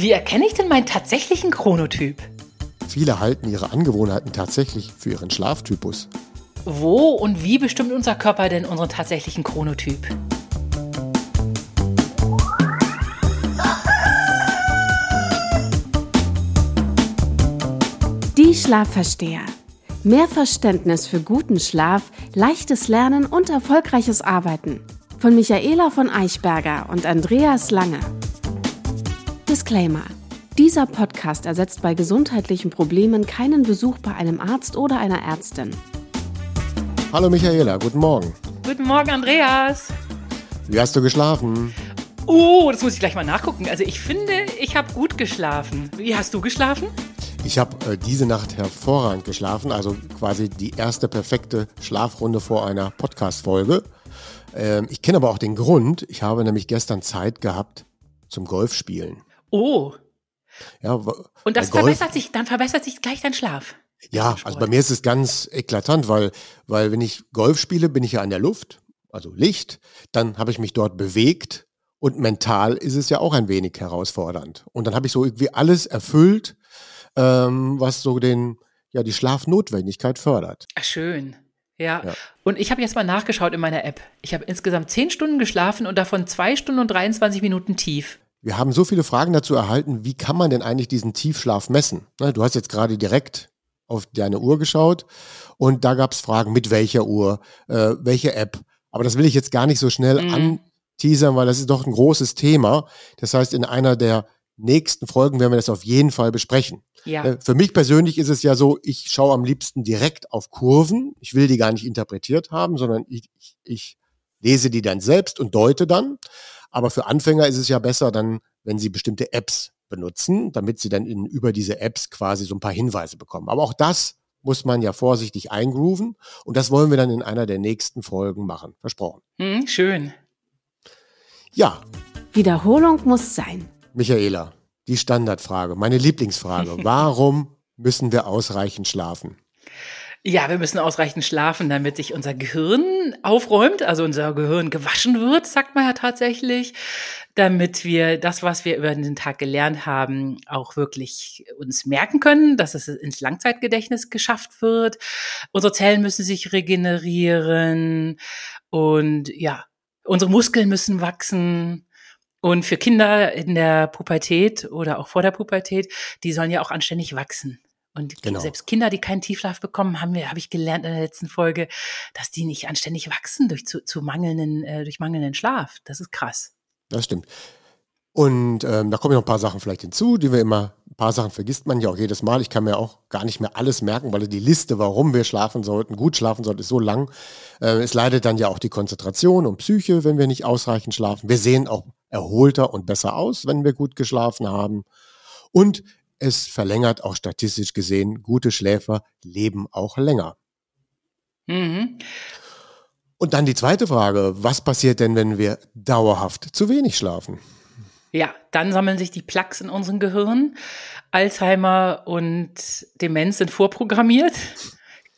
Wie erkenne ich denn meinen tatsächlichen Chronotyp? Viele halten ihre Angewohnheiten tatsächlich für ihren Schlaftypus. Wo und wie bestimmt unser Körper denn unseren tatsächlichen Chronotyp? Die Schlafversteher. Mehr Verständnis für guten Schlaf, leichtes Lernen und erfolgreiches Arbeiten. Von Michaela von Eichberger und Andreas Lange. Disclaimer. Dieser Podcast ersetzt bei gesundheitlichen Problemen keinen Besuch bei einem Arzt oder einer Ärztin. Hallo Michaela, guten Morgen. Guten Morgen, Andreas. Wie hast du geschlafen? Oh, das muss ich gleich mal nachgucken. Also ich finde, ich habe gut geschlafen. Wie hast du geschlafen? Ich habe äh, diese Nacht hervorragend geschlafen, also quasi die erste perfekte Schlafrunde vor einer Podcast-Folge. Ähm, ich kenne aber auch den Grund. Ich habe nämlich gestern Zeit gehabt zum Golfspielen. Oh. Ja, Und das verbessert sich, dann verbessert sich gleich dein Schlaf. Ja, also bei mir ist es ganz eklatant, weil, weil wenn ich Golf spiele, bin ich ja an der Luft, also Licht, dann habe ich mich dort bewegt und mental ist es ja auch ein wenig herausfordernd. Und dann habe ich so irgendwie alles erfüllt, ähm, was so den, ja, die Schlafnotwendigkeit fördert. Ach, schön. Ja. ja. Und ich habe jetzt mal nachgeschaut in meiner App. Ich habe insgesamt zehn Stunden geschlafen und davon zwei Stunden und 23 Minuten tief. Wir haben so viele Fragen dazu erhalten, wie kann man denn eigentlich diesen Tiefschlaf messen? Ne, du hast jetzt gerade direkt auf deine Uhr geschaut und da gab es Fragen, mit welcher Uhr, äh, welche App. Aber das will ich jetzt gar nicht so schnell mhm. anteasern, weil das ist doch ein großes Thema. Das heißt, in einer der nächsten Folgen werden wir das auf jeden Fall besprechen. Ja. Äh, für mich persönlich ist es ja so, ich schaue am liebsten direkt auf Kurven. Ich will die gar nicht interpretiert haben, sondern ich, ich, ich lese die dann selbst und deute dann. Aber für Anfänger ist es ja besser dann, wenn sie bestimmte Apps benutzen, damit sie dann in, über diese Apps quasi so ein paar Hinweise bekommen. Aber auch das muss man ja vorsichtig eingrooven und das wollen wir dann in einer der nächsten Folgen machen. Versprochen. Hm, schön. Ja. Wiederholung muss sein. Michaela, die Standardfrage, meine Lieblingsfrage. Warum müssen wir ausreichend schlafen? Ja, wir müssen ausreichend schlafen, damit sich unser Gehirn aufräumt, also unser Gehirn gewaschen wird, sagt man ja tatsächlich, damit wir das, was wir über den Tag gelernt haben, auch wirklich uns merken können, dass es ins Langzeitgedächtnis geschafft wird. Unsere Zellen müssen sich regenerieren und ja, unsere Muskeln müssen wachsen. Und für Kinder in der Pubertät oder auch vor der Pubertät, die sollen ja auch anständig wachsen. Und genau. selbst Kinder, die keinen Tiefschlaf bekommen, haben wir, habe ich gelernt in der letzten Folge, dass die nicht anständig wachsen durch zu, zu mangelnden, äh, durch mangelnden Schlaf. Das ist krass. Das stimmt. Und ähm, da kommen noch ein paar Sachen vielleicht hinzu, die wir immer, ein paar Sachen vergisst man ja auch jedes Mal. Ich kann mir auch gar nicht mehr alles merken, weil die Liste, warum wir schlafen sollten, gut schlafen sollten, ist so lang. Äh, es leidet dann ja auch die Konzentration und Psyche, wenn wir nicht ausreichend schlafen. Wir sehen auch erholter und besser aus, wenn wir gut geschlafen haben. Und es verlängert auch statistisch gesehen, gute Schläfer leben auch länger. Mhm. Und dann die zweite Frage, was passiert denn, wenn wir dauerhaft zu wenig schlafen? Ja, dann sammeln sich die Plaques in unserem Gehirn. Alzheimer und Demenz sind vorprogrammiert.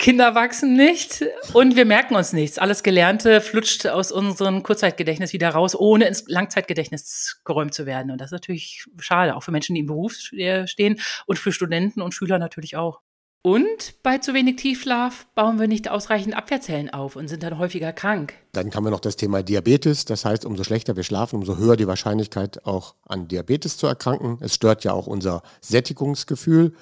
Kinder wachsen nicht und wir merken uns nichts. Alles Gelernte flutscht aus unserem Kurzzeitgedächtnis wieder raus, ohne ins Langzeitgedächtnis geräumt zu werden. Und das ist natürlich schade, auch für Menschen, die im Beruf stehen und für Studenten und Schüler natürlich auch. Und bei zu wenig Tiefschlaf bauen wir nicht ausreichend Abwehrzellen auf und sind dann häufiger krank. Dann haben wir noch das Thema Diabetes. Das heißt, umso schlechter wir schlafen, umso höher die Wahrscheinlichkeit auch an Diabetes zu erkranken. Es stört ja auch unser Sättigungsgefühl.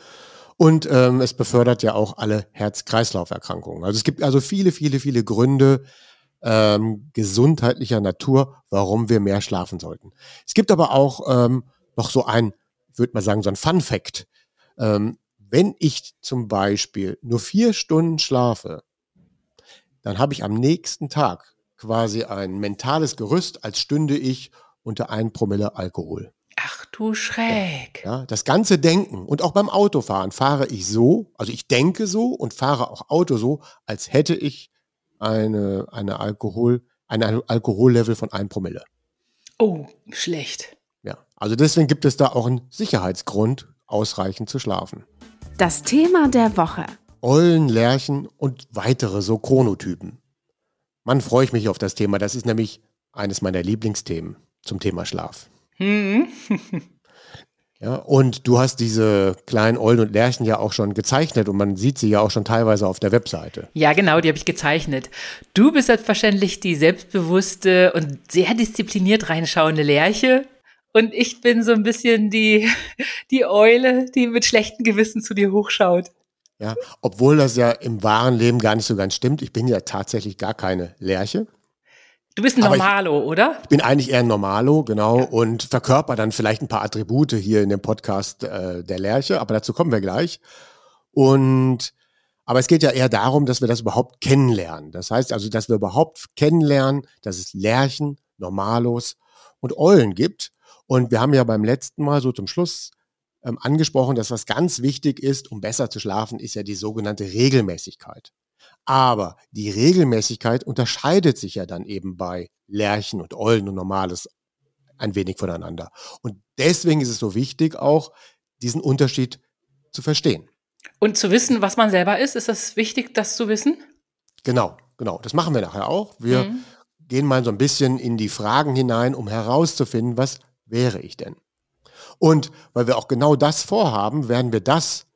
Und ähm, es befördert ja auch alle Herz-Kreislauf-Erkrankungen. Also es gibt also viele, viele, viele Gründe ähm, gesundheitlicher Natur, warum wir mehr schlafen sollten. Es gibt aber auch ähm, noch so ein, würde man sagen, so ein Fun-Fact. Ähm, wenn ich zum Beispiel nur vier Stunden schlafe, dann habe ich am nächsten Tag quasi ein mentales Gerüst, als stünde ich unter ein Promille Alkohol. Ach du Schräg. Ja, das ganze Denken und auch beim Autofahren fahre ich so, also ich denke so und fahre auch Auto so, als hätte ich eine, eine Alkohol, ein Alkohollevel von 1 Promille. Oh, schlecht. Ja, also deswegen gibt es da auch einen Sicherheitsgrund, ausreichend zu schlafen. Das Thema der Woche. Eulen, Lerchen und weitere so Chronotypen. Mann, freue ich mich auf das Thema. Das ist nämlich eines meiner Lieblingsthemen zum Thema Schlaf. Hm. Ja, und du hast diese kleinen Eulen und Lerchen ja auch schon gezeichnet und man sieht sie ja auch schon teilweise auf der Webseite. Ja, genau, die habe ich gezeichnet. Du bist selbstverständlich die selbstbewusste und sehr diszipliniert reinschauende Lerche. Und ich bin so ein bisschen die, die Eule, die mit schlechtem Gewissen zu dir hochschaut. Ja, obwohl das ja im wahren Leben gar nicht so ganz stimmt. Ich bin ja tatsächlich gar keine Lerche. Du bist ein Normalo, ich, oder? Ich bin eigentlich eher ein Normalo, genau, ja. und verkörper dann vielleicht ein paar Attribute hier in dem Podcast äh, der Lerche, aber dazu kommen wir gleich. Und aber es geht ja eher darum, dass wir das überhaupt kennenlernen. Das heißt also, dass wir überhaupt kennenlernen, dass es Lerchen, Normalos und Eulen gibt. Und wir haben ja beim letzten Mal so zum Schluss ähm, angesprochen, dass was ganz wichtig ist, um besser zu schlafen, ist ja die sogenannte Regelmäßigkeit. Aber die Regelmäßigkeit unterscheidet sich ja dann eben bei Lerchen und Eulen und Normales ein wenig voneinander. Und deswegen ist es so wichtig, auch diesen Unterschied zu verstehen. Und zu wissen, was man selber ist, ist das wichtig, das zu wissen? Genau, genau. Das machen wir nachher auch. Wir mhm. gehen mal so ein bisschen in die Fragen hinein, um herauszufinden, was wäre ich denn? Und weil wir auch genau das vorhaben, werden wir das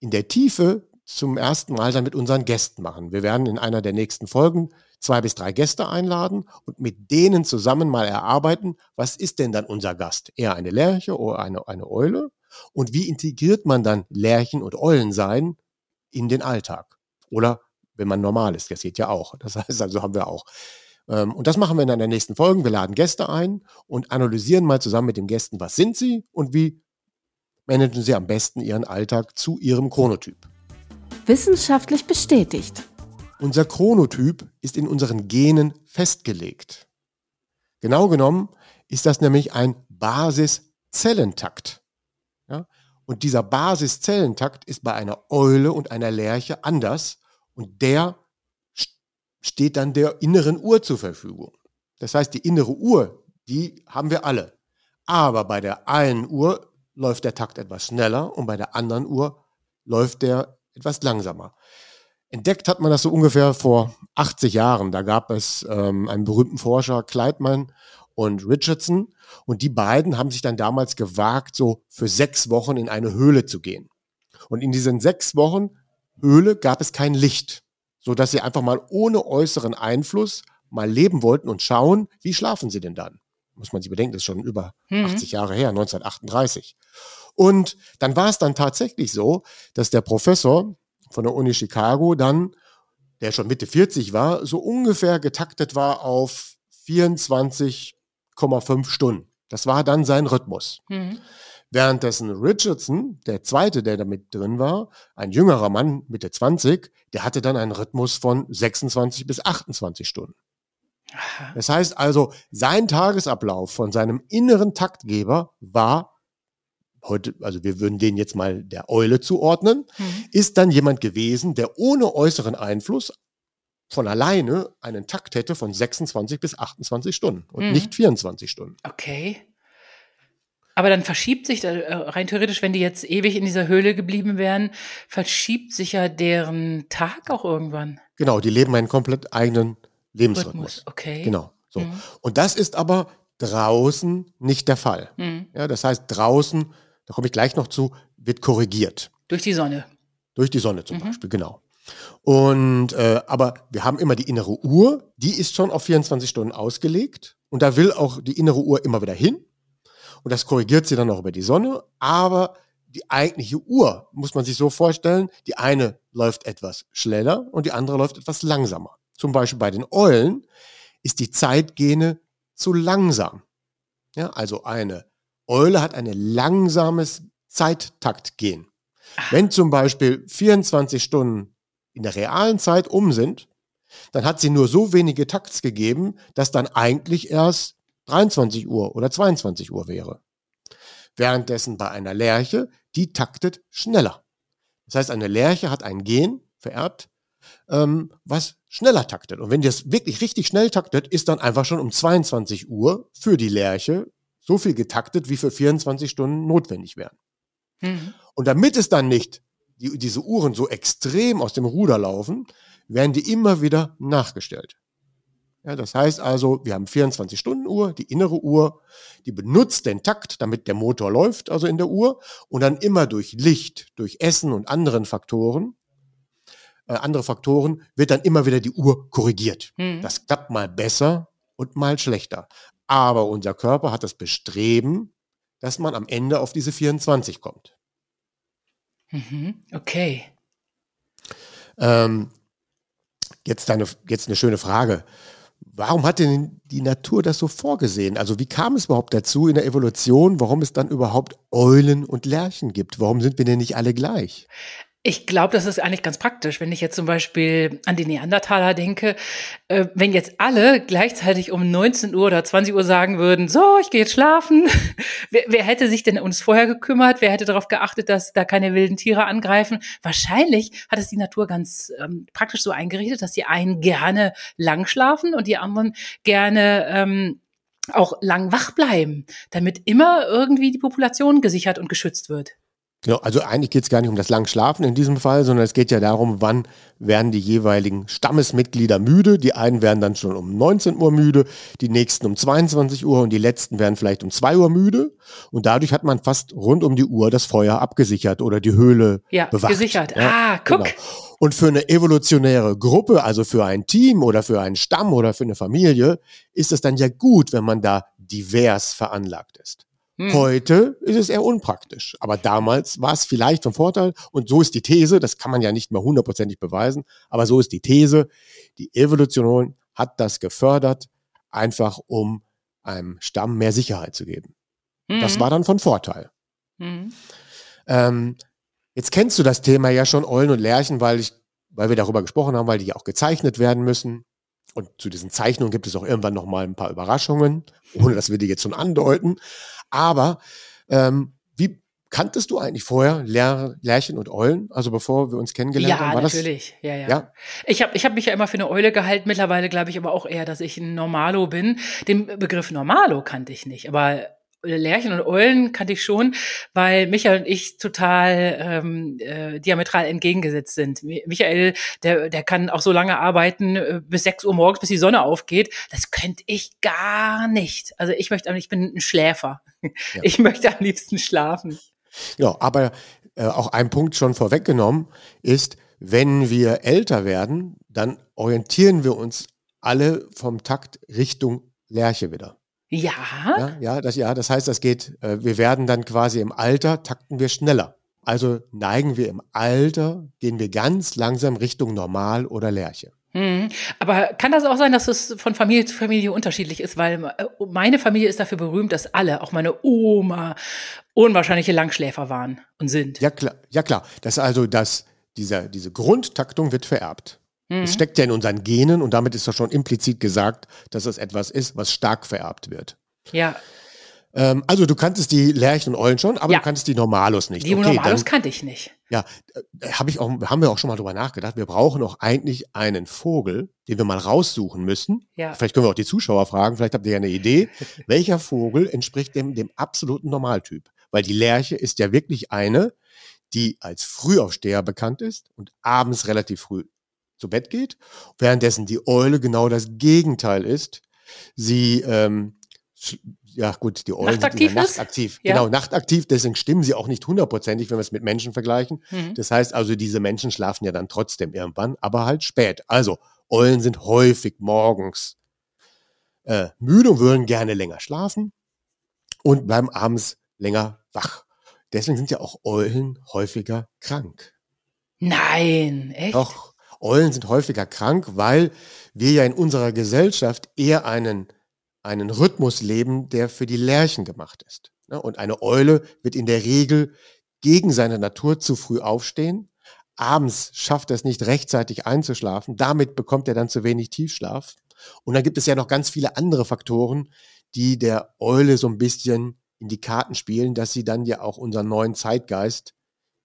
in der Tiefe zum ersten Mal dann mit unseren Gästen machen. Wir werden in einer der nächsten Folgen zwei bis drei Gäste einladen und mit denen zusammen mal erarbeiten, was ist denn dann unser Gast? Eher eine Lerche oder eine, eine Eule? Und wie integriert man dann Lerchen und Eulen sein in den Alltag? Oder wenn man normal ist, das geht ja auch. Das heißt, also haben wir auch. Ähm, und das machen wir in einer nächsten Folge. Wir laden Gäste ein und analysieren mal zusammen mit den Gästen, was sind sie und wie managen sie am besten ihren Alltag zu ihrem Chronotyp. Wissenschaftlich bestätigt. Unser Chronotyp ist in unseren Genen festgelegt. Genau genommen ist das nämlich ein Basiszellentakt. Ja? Und dieser Basiszellentakt ist bei einer Eule und einer Lerche anders und der steht dann der inneren Uhr zur Verfügung. Das heißt, die innere Uhr, die haben wir alle. Aber bei der einen Uhr läuft der Takt etwas schneller und bei der anderen Uhr läuft der etwas langsamer. Entdeckt hat man das so ungefähr vor 80 Jahren. Da gab es ähm, einen berühmten Forscher, Kleidmann und Richardson. Und die beiden haben sich dann damals gewagt, so für sechs Wochen in eine Höhle zu gehen. Und in diesen sechs Wochen Höhle gab es kein Licht, so dass sie einfach mal ohne äußeren Einfluss mal leben wollten und schauen, wie schlafen sie denn dann? Muss man sich bedenken, das ist schon über mhm. 80 Jahre her, 1938. Und dann war es dann tatsächlich so, dass der Professor von der Uni Chicago dann, der schon Mitte 40 war, so ungefähr getaktet war auf 24,5 Stunden. Das war dann sein Rhythmus. Mhm. Währenddessen Richardson, der zweite, der da mit drin war, ein jüngerer Mann, Mitte 20, der hatte dann einen Rhythmus von 26 bis 28 Stunden. Das heißt also, sein Tagesablauf von seinem inneren Taktgeber war heute, also wir würden den jetzt mal der Eule zuordnen, mhm. ist dann jemand gewesen, der ohne äußeren Einfluss von alleine einen Takt hätte von 26 bis 28 Stunden und mhm. nicht 24 Stunden. Okay. Aber dann verschiebt sich, äh, rein theoretisch, wenn die jetzt ewig in dieser Höhle geblieben wären, verschiebt sich ja deren Tag auch irgendwann. Genau, die leben einen komplett eigenen Lebensrhythmus. Rhythmus, okay. Genau. So. Mhm. Und das ist aber draußen nicht der Fall. Mhm. Ja, das heißt, draußen da komme ich gleich noch zu, wird korrigiert. Durch die Sonne. Durch die Sonne zum mhm. Beispiel, genau. Und äh, aber wir haben immer die innere Uhr, die ist schon auf 24 Stunden ausgelegt und da will auch die innere Uhr immer wieder hin und das korrigiert sie dann auch über die Sonne, aber die eigentliche Uhr muss man sich so vorstellen, die eine läuft etwas schneller und die andere läuft etwas langsamer. Zum Beispiel bei den Eulen ist die Zeitgene zu langsam. Ja, also eine Eule hat ein langsames Zeittaktgehen. Wenn zum Beispiel 24 Stunden in der realen Zeit um sind, dann hat sie nur so wenige Takts gegeben, dass dann eigentlich erst 23 Uhr oder 22 Uhr wäre. Währenddessen bei einer Lerche, die taktet schneller. Das heißt, eine Lerche hat ein Gen vererbt, ähm, was schneller taktet. Und wenn das wirklich richtig schnell taktet, ist dann einfach schon um 22 Uhr für die Lerche so viel getaktet, wie für 24 Stunden notwendig wären. Mhm. Und damit es dann nicht die, diese Uhren so extrem aus dem Ruder laufen, werden die immer wieder nachgestellt. Ja, das heißt also, wir haben 24-Stunden-Uhr, die innere Uhr, die benutzt den Takt, damit der Motor läuft, also in der Uhr, und dann immer durch Licht, durch Essen und anderen Faktoren, äh, andere Faktoren, wird dann immer wieder die Uhr korrigiert. Mhm. Das klappt mal besser und mal schlechter. Aber unser Körper hat das Bestreben, dass man am Ende auf diese 24 kommt. Mhm. Okay. Ähm, jetzt, eine, jetzt eine schöne Frage. Warum hat denn die Natur das so vorgesehen? Also wie kam es überhaupt dazu in der Evolution, warum es dann überhaupt Eulen und Lerchen gibt? Warum sind wir denn nicht alle gleich? Ich glaube, das ist eigentlich ganz praktisch, wenn ich jetzt zum Beispiel an die Neandertaler denke. Äh, wenn jetzt alle gleichzeitig um 19 Uhr oder 20 Uhr sagen würden, so, ich gehe jetzt schlafen. wer, wer, hätte sich denn uns vorher gekümmert? Wer hätte darauf geachtet, dass da keine wilden Tiere angreifen? Wahrscheinlich hat es die Natur ganz ähm, praktisch so eingerichtet, dass die einen gerne lang schlafen und die anderen gerne ähm, auch lang wach bleiben, damit immer irgendwie die Population gesichert und geschützt wird. Genau, also eigentlich geht es gar nicht um das lang Schlafen in diesem Fall, sondern es geht ja darum, wann werden die jeweiligen Stammesmitglieder müde. Die einen werden dann schon um 19 Uhr müde, die nächsten um 22 Uhr und die letzten werden vielleicht um 2 Uhr müde. Und dadurch hat man fast rund um die Uhr das Feuer abgesichert oder die Höhle ja, bewacht. gesichert. Ja, ah, guck. Genau. Und für eine evolutionäre Gruppe, also für ein Team oder für einen Stamm oder für eine Familie, ist es dann ja gut, wenn man da divers veranlagt ist. Hm. Heute ist es eher unpraktisch. Aber damals war es vielleicht von Vorteil. Und so ist die These, das kann man ja nicht mehr hundertprozentig beweisen, aber so ist die These, die Evolution hat das gefördert, einfach um einem Stamm mehr Sicherheit zu geben. Mhm. Das war dann von Vorteil. Mhm. Ähm, jetzt kennst du das Thema ja schon, Eulen und Lerchen, weil, ich, weil wir darüber gesprochen haben, weil die ja auch gezeichnet werden müssen. Und zu diesen Zeichnungen gibt es auch irgendwann noch mal ein paar Überraschungen, ohne dass wir die jetzt schon andeuten. Aber ähm, wie kanntest du eigentlich vorher Lär, Lärchen und Eulen, also bevor wir uns kennengelernt ja, haben? War natürlich. Das, ja, ja, ja. Ich habe ich hab mich ja immer für eine Eule gehalten. Mittlerweile glaube ich aber auch eher, dass ich ein Normalo bin. Den Begriff Normalo kannte ich nicht, aber Lärchen und Eulen kannte ich schon, weil Michael und ich total ähm, äh, diametral entgegengesetzt sind. Michael, der, der kann auch so lange arbeiten, äh, bis 6 Uhr morgens, bis die Sonne aufgeht. Das könnte ich gar nicht. Also ich möchte, ich bin ein Schläfer. Ja. Ich möchte am liebsten schlafen. Genau, aber äh, auch ein Punkt schon vorweggenommen ist, wenn wir älter werden, dann orientieren wir uns alle vom Takt Richtung Lerche wieder. Ja. Ja, ja, das, ja, das heißt, das geht, äh, wir werden dann quasi im Alter, takten wir schneller. Also neigen wir im Alter, gehen wir ganz langsam Richtung Normal oder Lerche. Hm. Aber kann das auch sein, dass es von Familie zu Familie unterschiedlich ist? Weil äh, meine Familie ist dafür berühmt, dass alle, auch meine Oma, unwahrscheinliche Langschläfer waren und sind. Ja, klar. Ja, klar. Das also, dass dieser, diese Grundtaktung wird vererbt. Mhm. Es steckt ja in unseren Genen und damit ist doch schon implizit gesagt, dass es etwas ist, was stark vererbt wird. Ja. Ähm, also du kanntest die Lerchen und Eulen schon, aber ja. du kanntest die Normalos nicht. Die okay, Normalos dann, kannte ich nicht. Ja, äh, hab ich auch, haben wir auch schon mal drüber nachgedacht. Wir brauchen auch eigentlich einen Vogel, den wir mal raussuchen müssen. Ja. Vielleicht können wir auch die Zuschauer fragen, vielleicht habt ihr ja eine Idee. Welcher Vogel entspricht dem, dem absoluten Normaltyp? Weil die Lerche ist ja wirklich eine, die als Frühaufsteher bekannt ist und abends relativ früh zu Bett geht, währenddessen die Eule genau das Gegenteil ist. Sie, ähm, ja gut, die Eulen nachtaktiv sind nachtaktiv. Ja. Genau, nachtaktiv, deswegen stimmen sie auch nicht hundertprozentig, wenn wir es mit Menschen vergleichen. Mhm. Das heißt also, diese Menschen schlafen ja dann trotzdem irgendwann, aber halt spät. Also, Eulen sind häufig morgens äh, müde und würden gerne länger schlafen und bleiben abends länger wach. Deswegen sind ja auch Eulen häufiger krank. Nein, echt? Doch. Eulen sind häufiger krank, weil wir ja in unserer Gesellschaft eher einen, einen Rhythmus leben, der für die Lerchen gemacht ist. Ne? Und eine Eule wird in der Regel gegen seine Natur zu früh aufstehen. Abends schafft er es nicht rechtzeitig einzuschlafen. Damit bekommt er dann zu wenig Tiefschlaf. Und dann gibt es ja noch ganz viele andere Faktoren, die der Eule so ein bisschen in die Karten spielen, dass sie dann ja auch unseren neuen Zeitgeist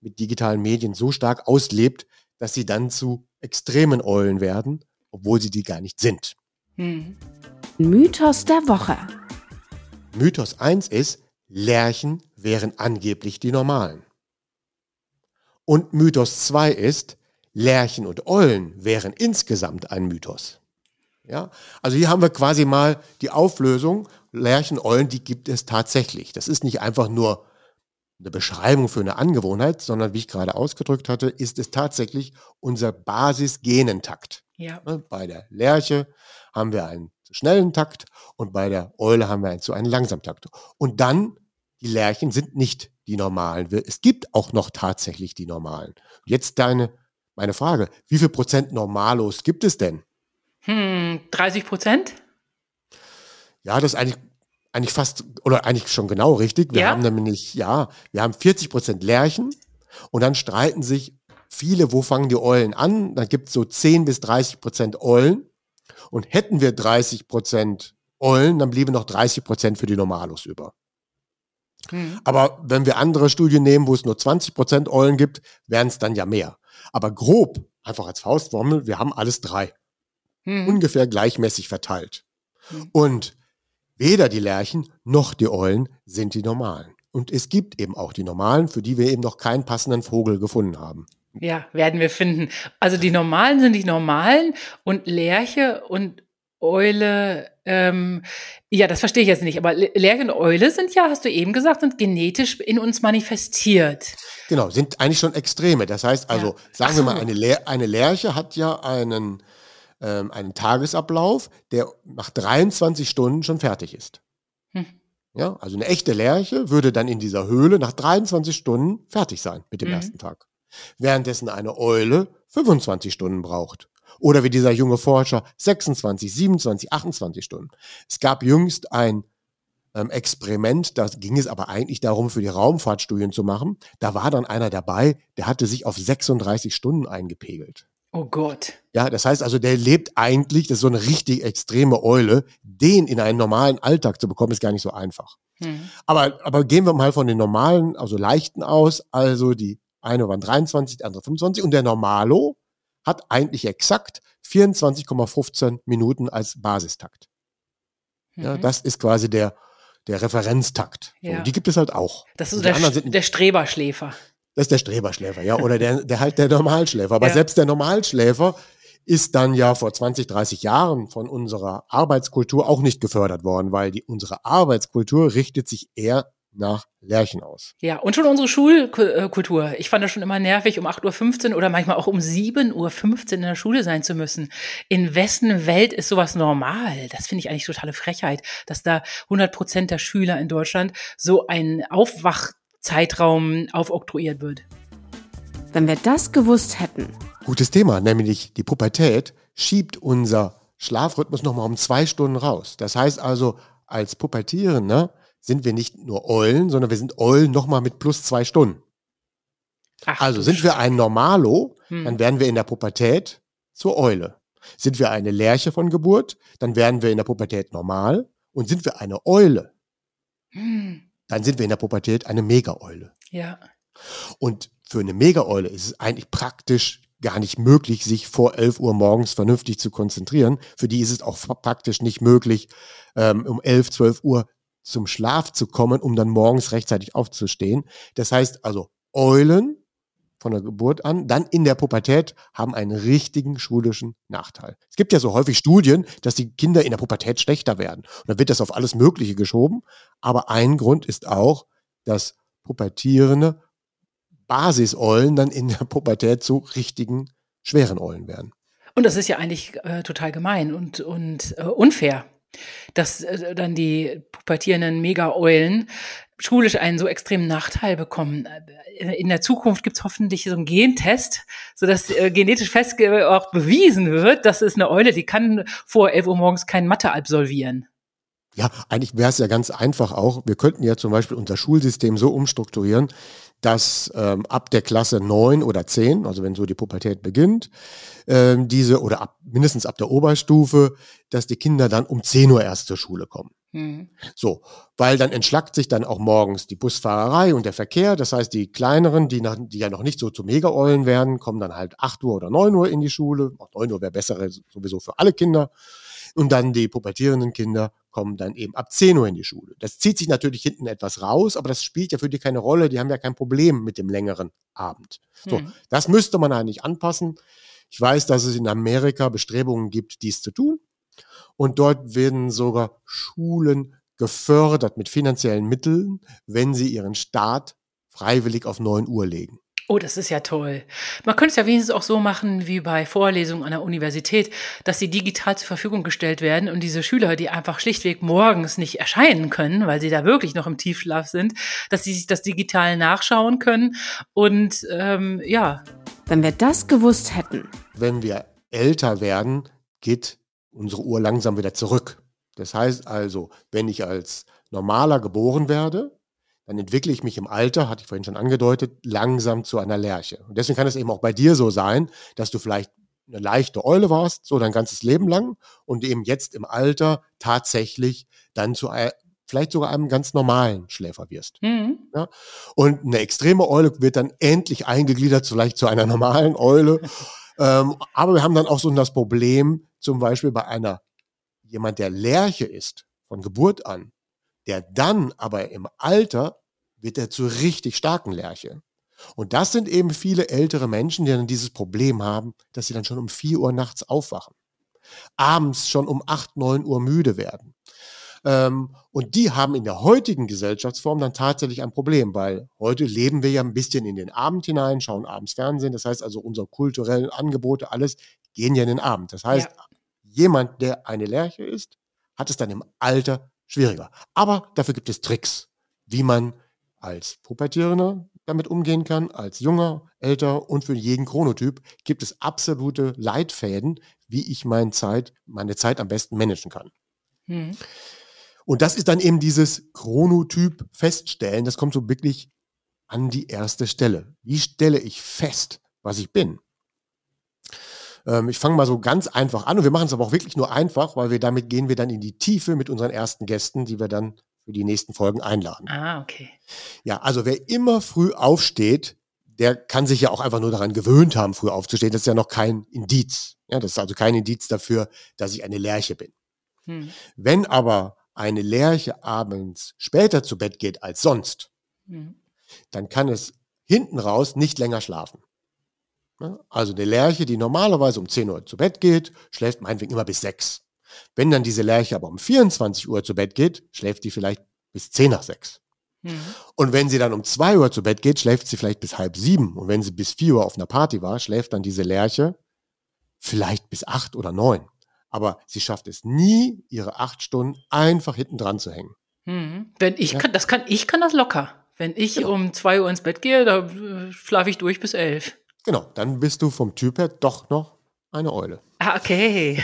mit digitalen Medien so stark auslebt, dass sie dann zu extremen Eulen werden, obwohl sie die gar nicht sind. Hm. Mythos der Woche. Mythos 1 ist, Lerchen wären angeblich die normalen. Und Mythos 2 ist, Lerchen und Eulen wären insgesamt ein Mythos. Ja, also hier haben wir quasi mal die Auflösung. Lerchen, Eulen, die gibt es tatsächlich. Das ist nicht einfach nur eine Beschreibung für eine Angewohnheit, sondern wie ich gerade ausgedrückt hatte, ist es tatsächlich unser Basis-Genentakt. Ja. Ne, bei der Lerche haben wir einen zu schnellen Takt und bei der Eule haben wir einen zu einen langsamen Takt. Und dann, die Lerchen sind nicht die normalen. Es gibt auch noch tatsächlich die normalen. Jetzt deine, meine Frage, wie viel Prozent Normalos gibt es denn? Hm, 30 Prozent? Ja, das ist eigentlich, eigentlich fast, oder eigentlich schon genau richtig. Wir Ja? haben nämlich, ja, wir haben 40 Prozent Lerchen und dann streiten sich viele, wo fangen die Eulen an? Dann gibt es so 10 bis 30 Prozent Eulen. Und hätten wir 30 Prozent Eulen, dann blieben noch 30 Prozent für die Normalos über. Hm. Aber wenn wir andere Studien nehmen, wo es nur 20 Prozent Eulen gibt, wären es dann ja mehr. Aber grob, einfach als Faustformel, wir haben alles drei. Hm. Ungefähr gleichmäßig verteilt. Hm. Und weder die Lerchen noch die Eulen sind die normalen. Und es gibt eben auch die normalen, für die wir eben noch keinen passenden Vogel gefunden haben. Ja, werden wir finden. Also die Normalen sind die Normalen und Lerche und Eule, ähm, ja, das verstehe ich jetzt nicht, aber Le- Lerche und Eule sind ja, hast du eben gesagt, sind genetisch in uns manifestiert. Genau, sind eigentlich schon Extreme. Das heißt also, Ja. sagen wir mal, eine, Ler eine Lerche hat ja einen, ähm, einen Tagesablauf, der nach 23 Stunden schon fertig ist. Hm. Ja, also eine echte Lerche würde dann in dieser Höhle nach 23 Stunden fertig sein mit dem Mhm. ersten Tag. Währenddessen eine Eule 25 Stunden braucht. Oder wie dieser junge Forscher 26, 27, 28 Stunden. Es gab jüngst ein ähm, Experiment, da ging es aber eigentlich darum, für die Raumfahrtstudien zu machen. Da war dann einer dabei, der hatte sich auf 36 Stunden eingepegelt. Oh Gott. Ja, das heißt also, der lebt eigentlich, das ist so eine richtig extreme Eule, den in einen normalen Alltag zu bekommen, ist gar nicht so einfach. Hm. Aber, aber gehen wir mal von den normalen, also leichten aus. Also die eine waren 23, die andere 25 und der Normalo hat eigentlich exakt 24,15 Minuten als Basistakt. Ja, Mhm. das ist quasi der, der Referenztakt. So, Ja. und die gibt es halt auch. Das ist so der, sind, der Streberschläfer. Das ist der Streberschläfer, ja, oder der, der halt der Normalschläfer. Aber Ja. selbst der Normalschläfer ist dann ja vor 20, 30 Jahren von unserer Arbeitskultur auch nicht gefördert worden, weil die, unsere Arbeitskultur richtet sich eher nach Lerchen aus. Ja, und schon unsere Schulkultur. Ich fand das schon immer nervig, um 8.15 Uhr oder manchmal auch um 7.15 Uhr in der Schule sein zu müssen. In wessen Welt ist sowas normal? Das finde ich eigentlich totale Frechheit, dass da 100 Prozent der Schüler in Deutschland so ein Aufwachzeitraum aufoktroyiert wird. Wenn wir das gewusst hätten, Gutes Thema, nämlich die Pubertät schiebt unser Schlafrhythmus nochmal um zwei Stunden raus. Das heißt also, als Pubertierende sind wir nicht nur Eulen, sondern wir sind Eulen nochmal mit plus zwei Stunden. Ach, Also sind wir ein Normalo, Hm. dann werden wir in der Pubertät zur Eule. Sind wir eine Lerche von Geburt, dann werden wir in der Pubertät normal. Und sind wir eine Eule, Hm. Dann sind wir in der Pubertät eine Mega-Eule. Ja. Und für eine Mega-Eule ist es eigentlich praktisch gar nicht möglich, sich vor 11 Uhr morgens vernünftig zu konzentrieren. Für die ist es auch praktisch nicht möglich, ähm, um 11, 12 Uhr zum Schlaf zu kommen, um dann morgens rechtzeitig aufzustehen. Das heißt also, Eulen von der Geburt an, dann in der Pubertät haben einen richtigen schulischen Nachteil. Es gibt ja so häufig Studien, dass die Kinder in der Pubertät schlechter werden. Und dann wird das auf alles Mögliche geschoben. Aber ein Grund ist auch, dass pubertierende Basiseulen dann in der Pubertät zu richtigen schweren Eulen werden. Und das ist ja eigentlich äh, total gemein und, und äh, unfair, dass äh, dann die pubertierenden Mega-Eulen schulisch einen so extremen Nachteil bekommen. Äh, In der Zukunft gibt es hoffentlich so einen Gentest, sodass äh, genetisch fest auch bewiesen wird, dass es eine Eule, die kann vor 11 Uhr morgens kein Mathe absolvieren. Ja, eigentlich wäre es ja ganz einfach auch. Wir könnten ja zum Beispiel unser Schulsystem so umstrukturieren, dass ähm, ab der Klasse 9 oder 10, also wenn so die Pubertät beginnt, ähm, diese oder ab, mindestens ab der Oberstufe, dass die Kinder dann um 10 Uhr erst zur Schule kommen. Hm. So, weil dann entschlackt sich dann auch morgens die Busfahrerei und der Verkehr. Das heißt, die kleineren, die, nach, die ja noch nicht so zu Mega-Eulen werden, kommen dann halt 8 Uhr oder 9 Uhr in die Schule. Auch 9 Uhr wäre besser sowieso für alle Kinder. Und dann die pubertierenden Kinder kommen dann eben ab 10 Uhr in die Schule. Das zieht sich natürlich hinten etwas raus, aber das spielt ja für die keine Rolle. Die haben ja kein Problem mit dem längeren Abend. So, Hm. das müsste man eigentlich anpassen. Ich weiß, dass es in Amerika Bestrebungen gibt, dies zu tun. Und dort werden sogar Schulen gefördert mit finanziellen Mitteln, wenn sie ihren Start freiwillig auf 9 Uhr legen. Oh, das ist ja toll. Man könnte es ja wenigstens auch so machen wie bei Vorlesungen an der Universität, dass sie digital zur Verfügung gestellt werden und diese Schüler, die einfach schlichtweg morgens nicht erscheinen können, weil sie da wirklich noch im Tiefschlaf sind, dass sie sich das digital nachschauen können und ähm, ja. Wenn wir das gewusst hätten. Wenn wir älter werden, geht unsere Uhr langsam wieder zurück. Das heißt also, wenn ich als normaler geboren werde, dann entwickle ich mich im Alter, hatte ich vorhin schon angedeutet, langsam zu einer Lerche. Und deswegen kann es eben auch bei dir so sein, dass du vielleicht eine leichte Eule warst, so dein ganzes Leben lang und eben jetzt im Alter tatsächlich dann zu vielleicht sogar einem ganz normalen Schläfer wirst. Mhm. Ja? Und eine extreme Eule wird dann endlich eingegliedert, vielleicht zu einer normalen Eule. ähm, aber wir haben dann auch so das Problem, zum Beispiel bei einer jemand, der Lerche ist, von Geburt an, der dann aber im Alter wird er zur richtig starken Lerche. Und das sind eben viele ältere Menschen, die dann dieses Problem haben, dass sie dann schon um 4 Uhr nachts aufwachen. Abends schon um 8, 9 Uhr müde werden. Ähm, und die haben in der heutigen Gesellschaftsform dann tatsächlich ein Problem, weil heute leben wir ja ein bisschen in den Abend hinein, schauen abends Fernsehen. Das heißt also, unsere kulturellen Angebote, alles gehen ja in den Abend. Das heißt, ja. jemand, der eine Lerche ist, hat es dann im Alter schwieriger. Aber dafür gibt es Tricks, wie man als Pubertierender damit umgehen kann, als junger, älter und für jeden Chronotyp gibt es absolute Leitfäden, wie ich meine Zeit, meine Zeit am besten managen kann. Hm. Und das ist dann eben dieses Chronotyp feststellen. Das kommt so wirklich an die erste Stelle. Wie stelle ich fest, was ich bin? Ähm, ich fange mal so ganz einfach an und wir machen es aber auch wirklich nur einfach, weil wir damit gehen wir dann in die Tiefe mit unseren ersten Gästen, die wir dann für die nächsten Folgen einladen. Ah, okay. Ja, also wer immer früh aufsteht, der kann sich ja auch einfach nur daran gewöhnt haben, früh aufzustehen. Das ist ja noch kein Indiz. Ja, das ist also kein Indiz dafür, dass ich eine Lerche bin. Hm. Wenn aber eine Lerche abends später zu Bett geht als sonst, hm. dann kann es hinten raus nicht länger schlafen. Ne? Also eine Lerche, die normalerweise um 10 Uhr zu Bett geht, schläft meinetwegen immer bis 6. Wenn dann diese Lerche aber um 24 Uhr zu Bett geht, schläft die vielleicht bis 10 nach 6. Mhm. Und wenn sie dann um 2 Uhr zu Bett geht, schläft sie vielleicht bis halb 7. Und wenn sie bis 4 Uhr auf einer Party war, schläft dann diese Lerche vielleicht bis 8 oder 9. Aber sie schafft es nie, ihre 8 Stunden einfach hinten dran zu hängen. Mhm. Wenn ich ja? kann, das kann, ich kann das locker. Wenn ich genau. um 2 Uhr ins Bett gehe, da äh, schlafe ich durch bis 11. Genau, dann bist du vom Typ her doch noch eine Eule. Ah, okay.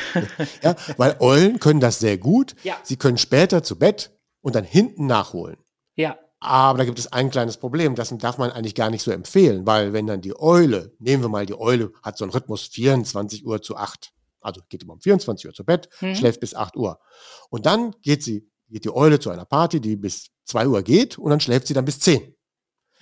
ja, weil Eulen können das sehr gut. Ja. Sie können später zu Bett und dann hinten nachholen. Ja. Aber da gibt es ein kleines Problem, das darf man eigentlich gar nicht so empfehlen, weil wenn dann die Eule, nehmen wir mal die Eule, hat so einen Rhythmus 24 Uhr zu 8. Also geht immer um 24 Uhr zu Bett, mhm. schläft bis 8 Uhr. Und dann geht sie, geht die Eule zu einer Party, die bis 2 Uhr geht und dann schläft sie dann bis 10.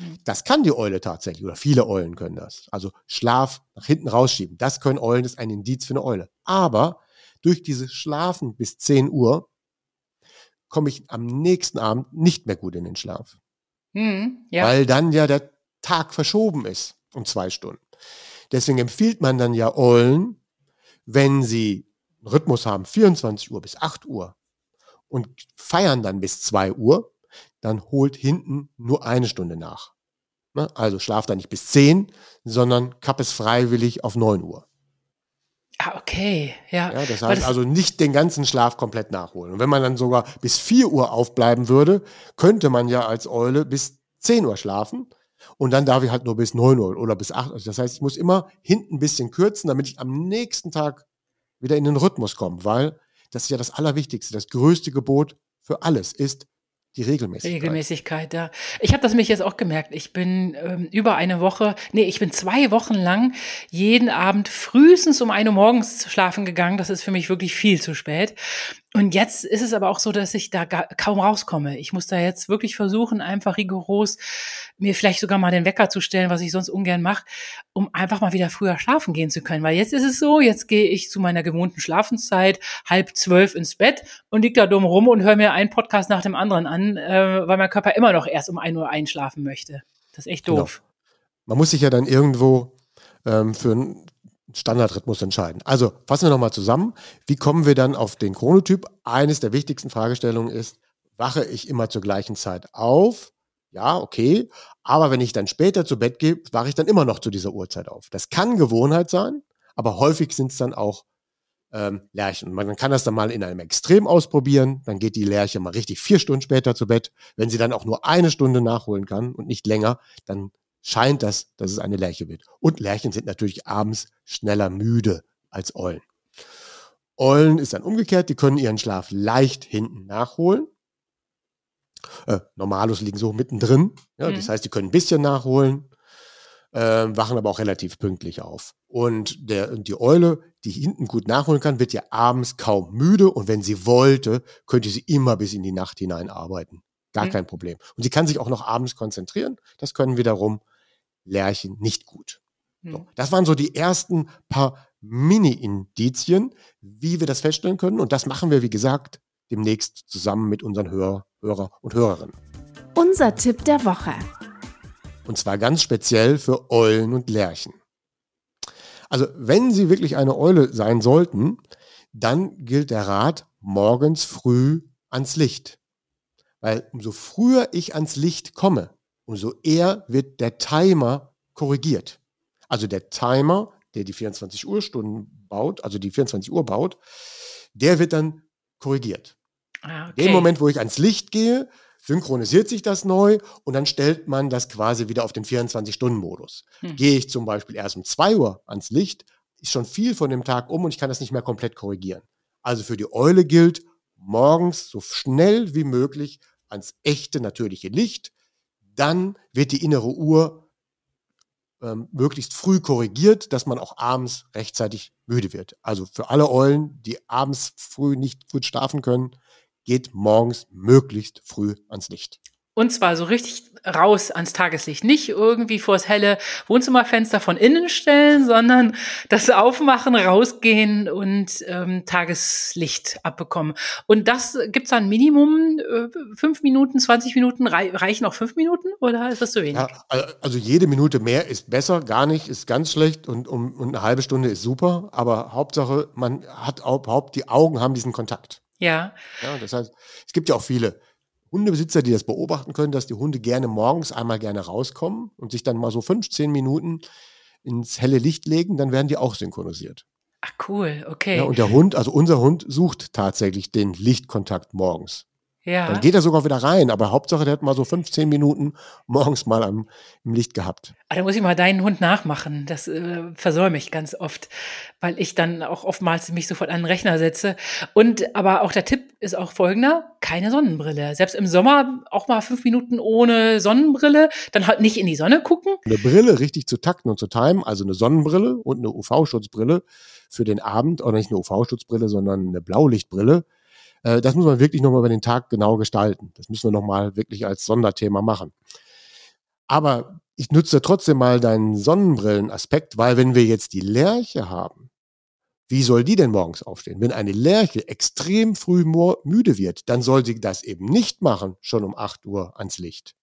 Mhm. Das kann die Eule tatsächlich oder viele Eulen können das. Also Schlaf nach hinten rausschieben. Das können Eulen, das ist ein Indiz für eine Eule. Aber durch dieses Schlafen bis 10 Uhr komme ich am nächsten Abend nicht mehr gut in den Schlaf. Mhm, ja. Weil dann ja der Tag verschoben ist um zwei Stunden. Deswegen empfiehlt man dann ja Eulen, wenn sie einen Rhythmus haben, 24 Uhr bis 8 Uhr und feiern dann bis 2 Uhr, dann holt hinten nur eine Stunde nach. Ne? Also schlaf da nicht bis 10, sondern kapp es freiwillig auf 9 Uhr. Ah, okay, ja. ja das heißt das also nicht den ganzen Schlaf komplett nachholen. Und wenn man dann sogar bis 4 Uhr aufbleiben würde, könnte man ja als Eule bis 10 Uhr schlafen. Und dann darf ich halt nur bis 9 Uhr oder bis 8 Uhr. Das heißt, ich muss immer hinten ein bisschen kürzen, damit ich am nächsten Tag wieder in den Rhythmus komme, weil das ist ja das Allerwichtigste. Das größte Gebot für alles ist die Regelmäßigkeit. Regelmäßigkeit, ja. Ich habe das mich jetzt auch gemerkt. Ich bin ähm, über eine Woche, nee, ich bin zwei Wochen lang jeden Abend frühestens um eine morgens schlafen gegangen. Das ist für mich wirklich viel zu spät. Und jetzt ist es aber auch so, dass ich da kaum rauskomme. Ich muss da jetzt wirklich versuchen, einfach rigoros mir vielleicht sogar mal den Wecker zu stellen, was ich sonst ungern mache, um einfach mal wieder früher schlafen gehen zu können. Weil jetzt ist es so, jetzt gehe ich zu meiner gewohnten Schlafenszeit halb zwölf ins Bett und lieg da dumm rum und höre mir einen Podcast nach dem anderen an, äh, weil mein Körper immer noch erst um ein Uhr einschlafen möchte. Das ist echt doof. Genau. Man muss sich ja dann irgendwo ähm, für Standardrhythmus entscheiden. Also fassen wir nochmal zusammen. Wie kommen wir dann auf den Chronotyp? Eines der wichtigsten Fragestellungen ist, wache ich immer zur gleichen Zeit auf? Ja, okay. Aber wenn ich dann später zu Bett gehe, wache ich dann immer noch zu dieser Uhrzeit auf. Das kann Gewohnheit sein, aber häufig sind es dann auch ähm, Lerchen. Man kann das dann mal in einem Extrem ausprobieren. Dann geht die Lerche mal richtig vier Stunden später zu Bett. Wenn sie dann auch nur eine Stunde nachholen kann und nicht länger, dann scheint das, dass es eine Lerche wird. Und Lerchen sind natürlich abends schneller müde als Eulen. Eulen ist dann umgekehrt, die können ihren Schlaf leicht hinten nachholen. Äh, Normalos liegen so mittendrin. Ja, mhm. Das heißt, die können ein bisschen nachholen, äh, wachen aber auch relativ pünktlich auf. Und der, die Eule, die hinten gut nachholen kann, wird ja abends kaum müde und wenn sie wollte, könnte sie immer bis in die Nacht hinein arbeiten. Gar mhm. kein Problem. Und sie kann sich auch noch abends konzentrieren. Das können wiederum Lerchen nicht gut. So, das waren so die ersten paar Mini-Indizien, wie wir das feststellen können. Und das machen wir, wie gesagt, demnächst zusammen mit unseren Hörer, Hörer und Hörerinnen. Unser Tipp der Woche. Und zwar ganz speziell für Eulen und Lerchen. Also wenn Sie wirklich eine Eule sein sollten, dann gilt der Rat morgens früh ans Licht. Weil umso früher ich ans Licht komme, umso eher wird der Timer korrigiert. Also der Timer, der die 24 Uhr Stunden baut, also die 24 Uhr baut, der wird dann korrigiert. Ah, okay. Dem Moment, wo ich ans Licht gehe, synchronisiert sich das neu und dann stellt man das quasi wieder auf den 24-Stunden-Modus. Hm. Gehe ich zum Beispiel erst um 2 Uhr ans Licht, ist schon viel von dem Tag um und ich kann das nicht mehr komplett korrigieren. Also für die Eule gilt, morgens so schnell wie möglich ans echte, natürliche Licht. Dann wird die innere Uhr ähm, möglichst früh korrigiert, dass man auch abends rechtzeitig müde wird. Also für alle Eulen, die abends früh nicht gut schlafen können, geht morgens möglichst früh ans Licht. Und zwar so richtig raus ans Tageslicht. Nicht irgendwie vors helle Wohnzimmerfenster von innen stellen, sondern das Aufmachen, rausgehen und ähm, Tageslicht abbekommen. Und das gibt's dann Minimum äh, fünf Minuten, 20 Minuten, rei reichen auch fünf Minuten oder ist das zu wenig? Ja, also jede Minute mehr ist besser, gar nicht ist ganz schlecht und, um, und eine halbe Stunde ist super, aber Hauptsache, man hat überhaupt, die Augen haben diesen Kontakt. Ja. Ja, das heißt, es gibt ja auch viele Hundebesitzer, die das beobachten können, dass die Hunde gerne morgens einmal gerne rauskommen und sich dann mal so 15 Minuten ins helle Licht legen, dann werden die auch synchronisiert. Ach cool, okay. Ja, und der Hund, also unser Hund sucht tatsächlich den Lichtkontakt morgens. Ja. Dann geht er sogar wieder rein, aber Hauptsache, der hat mal so 15 Minuten morgens mal am, im Licht gehabt. Ah, da muss ich mal deinen Hund nachmachen. Das äh, versäume ich ganz oft, weil ich dann auch oftmals mich sofort an den Rechner setze. Und aber auch der Tipp ist auch folgender: keine Sonnenbrille. Selbst im Sommer auch mal fünf Minuten ohne Sonnenbrille, dann halt nicht in die Sonne gucken. Eine Brille richtig zu takten und zu timen, also eine Sonnenbrille und eine UV-Schutzbrille für den Abend, oder nicht eine UV-Schutzbrille, sondern eine Blaulichtbrille äh, das muss man wirklich nochmal über den Tag genau gestalten. Das müssen wir nochmal wirklich als Sonderthema machen. Aber ich nutze trotzdem mal deinen Sonnenbrillen-Aspekt, weil wenn wir jetzt die Lerche haben, wie soll die denn morgens aufstehen? Wenn eine Lerche extrem früh müde wird, dann soll sie das eben nicht machen, schon um 8 Uhr ans Licht.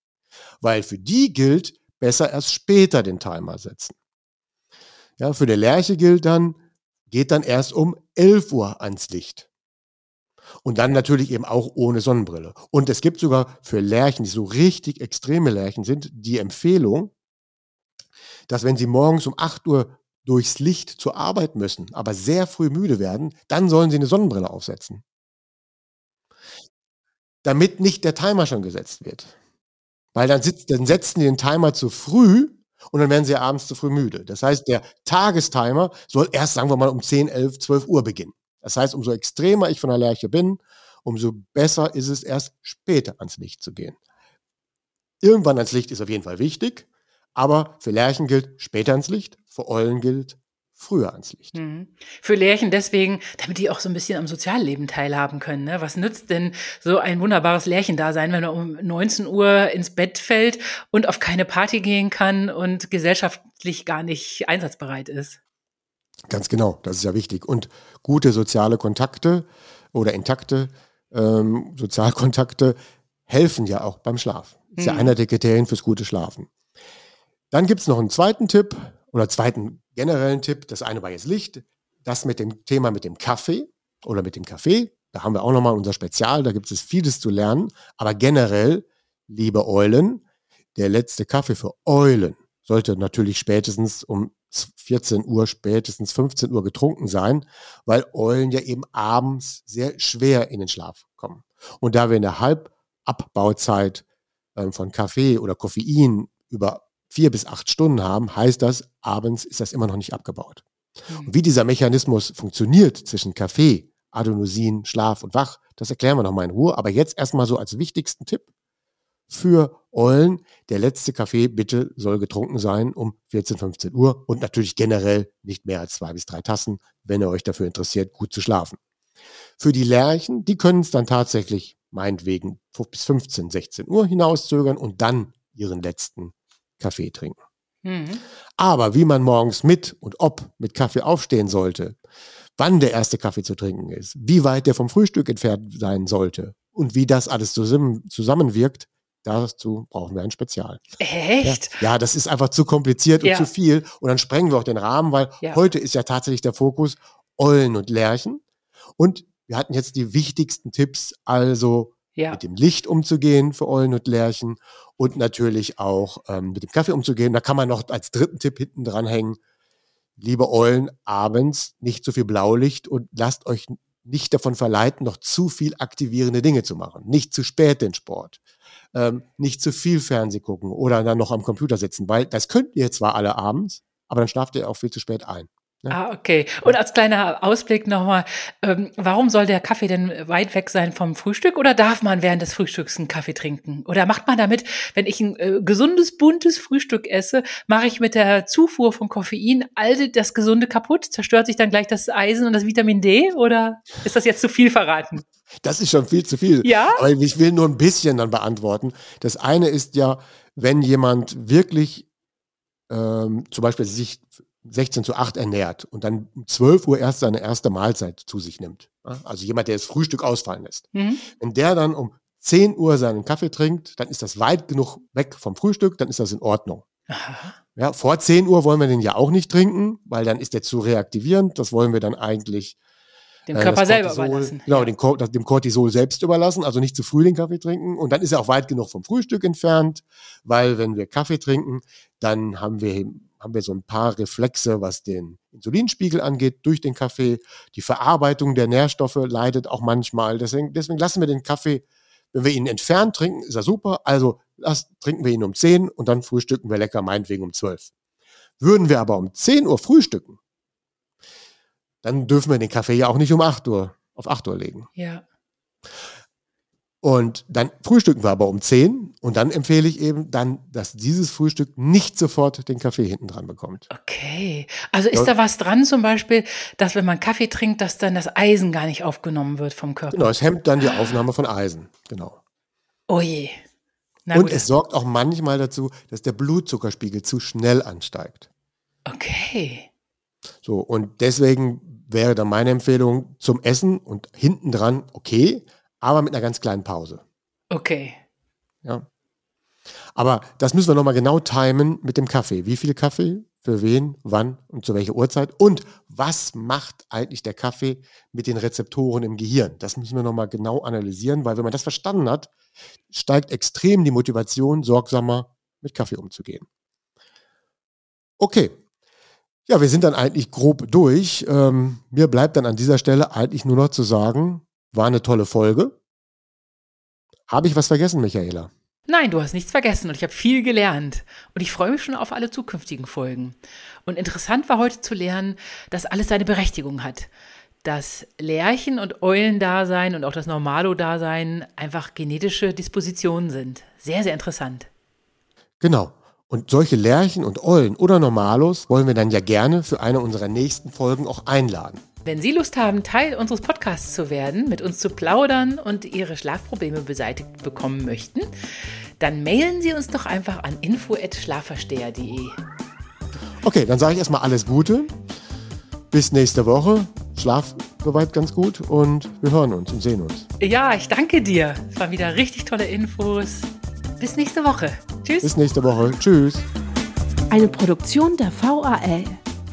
Weil für die gilt, besser erst später den Timer setzen. Ja, für die Lerche gilt dann, geht dann erst um 11 Uhr ans Licht. Und dann natürlich eben auch ohne Sonnenbrille. Und es gibt sogar für Lerchen, die so richtig extreme Lerchen sind, die Empfehlung, dass wenn sie morgens um 8 Uhr durchs Licht zur Arbeit müssen, aber sehr früh müde werden, dann sollen sie eine Sonnenbrille aufsetzen. Damit nicht der Timer schon gesetzt wird. Weil dann, sitzt, dann setzen die den Timer zu früh und dann werden sie abends zu früh müde. Das heißt, der Tagestimer soll erst, sagen wir mal, um 10, 11, 12 Uhr beginnen. Das heißt, umso extremer ich von der Lerche bin, umso besser ist es erst später ans Licht zu gehen. Irgendwann ans Licht ist auf jeden Fall wichtig, aber für Lerchen gilt später ans Licht, für Eulen gilt früher ans Licht. Mhm. Für Lerchen deswegen, damit die auch so ein bisschen am Sozialleben teilhaben können. Ne? Was nützt denn so ein wunderbares Lärchen-Dasein, wenn er um 19 Uhr ins Bett fällt und auf keine Party gehen kann und gesellschaftlich gar nicht einsatzbereit ist? Ganz genau, das ist ja wichtig. Und gute soziale Kontakte oder intakte ähm, Sozialkontakte helfen ja auch beim Schlaf. Ist mhm. ja einer der Kriterien fürs gute Schlafen. Dann gibt es noch einen zweiten Tipp oder zweiten generellen Tipp, das eine war jetzt Licht, das mit dem Thema mit dem Kaffee oder mit dem Kaffee, da haben wir auch nochmal unser Spezial, da gibt es vieles zu lernen, aber generell, liebe Eulen, der letzte Kaffee für Eulen sollte natürlich spätestens um 14 Uhr, spätestens 15 Uhr getrunken sein, weil Eulen ja eben abends sehr schwer in den Schlaf kommen. Und da wir in der Halbabbauzeit ähm, von Kaffee oder Koffein über vier bis acht Stunden haben, heißt das, abends ist das immer noch nicht abgebaut. Mhm. Und wie dieser Mechanismus funktioniert zwischen Kaffee, Adenosin, Schlaf und Wach, das erklären wir nochmal in Ruhe. Aber jetzt erstmal so als wichtigsten Tipp für Eulen. Der letzte Kaffee bitte soll getrunken sein um 14, 15 Uhr und natürlich generell nicht mehr als zwei bis drei Tassen, wenn ihr euch dafür interessiert, gut zu schlafen. Für die Lerchen, die können es dann tatsächlich meinetwegen bis 15, 16 Uhr hinauszögern und dann ihren letzten Kaffee trinken. Mhm. Aber wie man morgens mit und ob mit Kaffee aufstehen sollte, wann der erste Kaffee zu trinken ist, wie weit der vom Frühstück entfernt sein sollte und wie das alles zusammenwirkt, dazu brauchen wir ein Spezial. Echt? Ja, ja das ist einfach zu kompliziert ja. und zu viel. Und dann sprengen wir auch den Rahmen, weil ja. heute ist ja tatsächlich der Fokus Eulen und Lerchen. Und wir hatten jetzt die wichtigsten Tipps, also ja. mit dem Licht umzugehen für Eulen und Lerchen und natürlich auch ähm, mit dem Kaffee umzugehen. Da kann man noch als dritten Tipp hinten dran hängen. Liebe Eulen, abends nicht zu viel Blaulicht und lasst euch nicht davon verleiten, noch zu viel aktivierende Dinge zu machen. Nicht zu spät den Sport. Ähm, nicht zu viel Fernseh gucken oder dann noch am Computer sitzen, weil das könnt ihr zwar alle abends, aber dann schlaft ihr auch viel zu spät ein. Ja. Ah, okay. Und als kleiner Ausblick nochmal, ähm, warum soll der Kaffee denn weit weg sein vom Frühstück oder darf man während des Frühstücks einen Kaffee trinken? Oder macht man damit, wenn ich ein äh, gesundes, buntes Frühstück esse, mache ich mit der Zufuhr von Koffein all das Gesunde kaputt? Zerstört sich dann gleich das Eisen und das Vitamin D? Oder ist das jetzt zu viel verraten? Das ist schon viel zu viel. Ja. Aber ich will nur ein bisschen dann beantworten. Das eine ist ja, wenn jemand wirklich ähm, zum Beispiel sich 16 zu 8 ernährt und dann um 12 Uhr erst seine erste Mahlzeit zu sich nimmt. Also jemand, der das Frühstück ausfallen lässt. Mhm. Wenn der dann um 10 Uhr seinen Kaffee trinkt, dann ist das weit genug weg vom Frühstück, dann ist das in Ordnung. Aha. Ja, vor 10 Uhr wollen wir den ja auch nicht trinken, weil dann ist der zu reaktivierend. Das wollen wir dann eigentlich dem äh, Körper selber überlassen. Genau, ja. dem Cortisol selbst überlassen, also nicht zu früh den Kaffee trinken. Und dann ist er auch weit genug vom Frühstück entfernt, weil wenn wir Kaffee trinken, dann haben wir haben wir so ein paar Reflexe, was den Insulinspiegel angeht, durch den Kaffee. Die Verarbeitung der Nährstoffe leidet auch manchmal. Deswegen, deswegen lassen wir den Kaffee, wenn wir ihn entfernt trinken, ist er super. Also lass, trinken wir ihn um 10 und dann frühstücken wir lecker, meinetwegen um 12. Würden wir aber um 10 Uhr frühstücken, dann dürfen wir den Kaffee ja auch nicht um 8 Uhr auf 8 Uhr legen. Ja. Und dann frühstücken wir aber um 10 und dann empfehle ich eben dann, dass dieses Frühstück nicht sofort den Kaffee hinten dran bekommt. Okay. Also ist ja. da was dran zum Beispiel, dass wenn man Kaffee trinkt, dass dann das Eisen gar nicht aufgenommen wird vom Körper? Genau, es hemmt dann die Aufnahme von Eisen. Genau. Oh je. Na und gut. es sorgt auch manchmal dazu, dass der Blutzuckerspiegel zu schnell ansteigt. Okay. So, und deswegen wäre dann meine Empfehlung zum Essen und hinten dran, okay, aber mit einer ganz kleinen Pause. Okay. Ja. Aber das müssen wir nochmal genau timen mit dem Kaffee. Wie viel Kaffee? Für wen? Wann? Und zu welcher Uhrzeit? Und was macht eigentlich der Kaffee mit den Rezeptoren im Gehirn? Das müssen wir nochmal genau analysieren, weil wenn man das verstanden hat, steigt extrem die Motivation, sorgsamer mit Kaffee umzugehen. Okay. Ja, wir sind dann eigentlich grob durch. Ähm, mir bleibt dann an dieser Stelle eigentlich nur noch zu sagen, war eine tolle Folge. Habe ich was vergessen, Michaela? Nein, du hast nichts vergessen und ich habe viel gelernt. Und ich freue mich schon auf alle zukünftigen Folgen. Und interessant war heute zu lernen, dass alles seine Berechtigung hat. Dass Lerchen- und Eulendasein und auch das Normalo-Dasein einfach genetische Dispositionen sind. Sehr, sehr interessant. Genau. Und solche Lerchen und Eulen oder Normalos wollen wir dann ja gerne für eine unserer nächsten Folgen auch einladen. Wenn Sie Lust haben, Teil unseres Podcasts zu werden, mit uns zu plaudern und Ihre Schlafprobleme beseitigt bekommen möchten, dann mailen Sie uns doch einfach an info@schlafversteher.de. Okay, dann sage ich erstmal alles Gute. Bis nächste Woche. Schlaf soweit ganz gut und wir hören uns und sehen uns. Ja, ich danke dir. Es waren wieder richtig tolle Infos. Bis nächste Woche. Tschüss. Bis nächste Woche. Tschüss. Eine Produktion der VAL.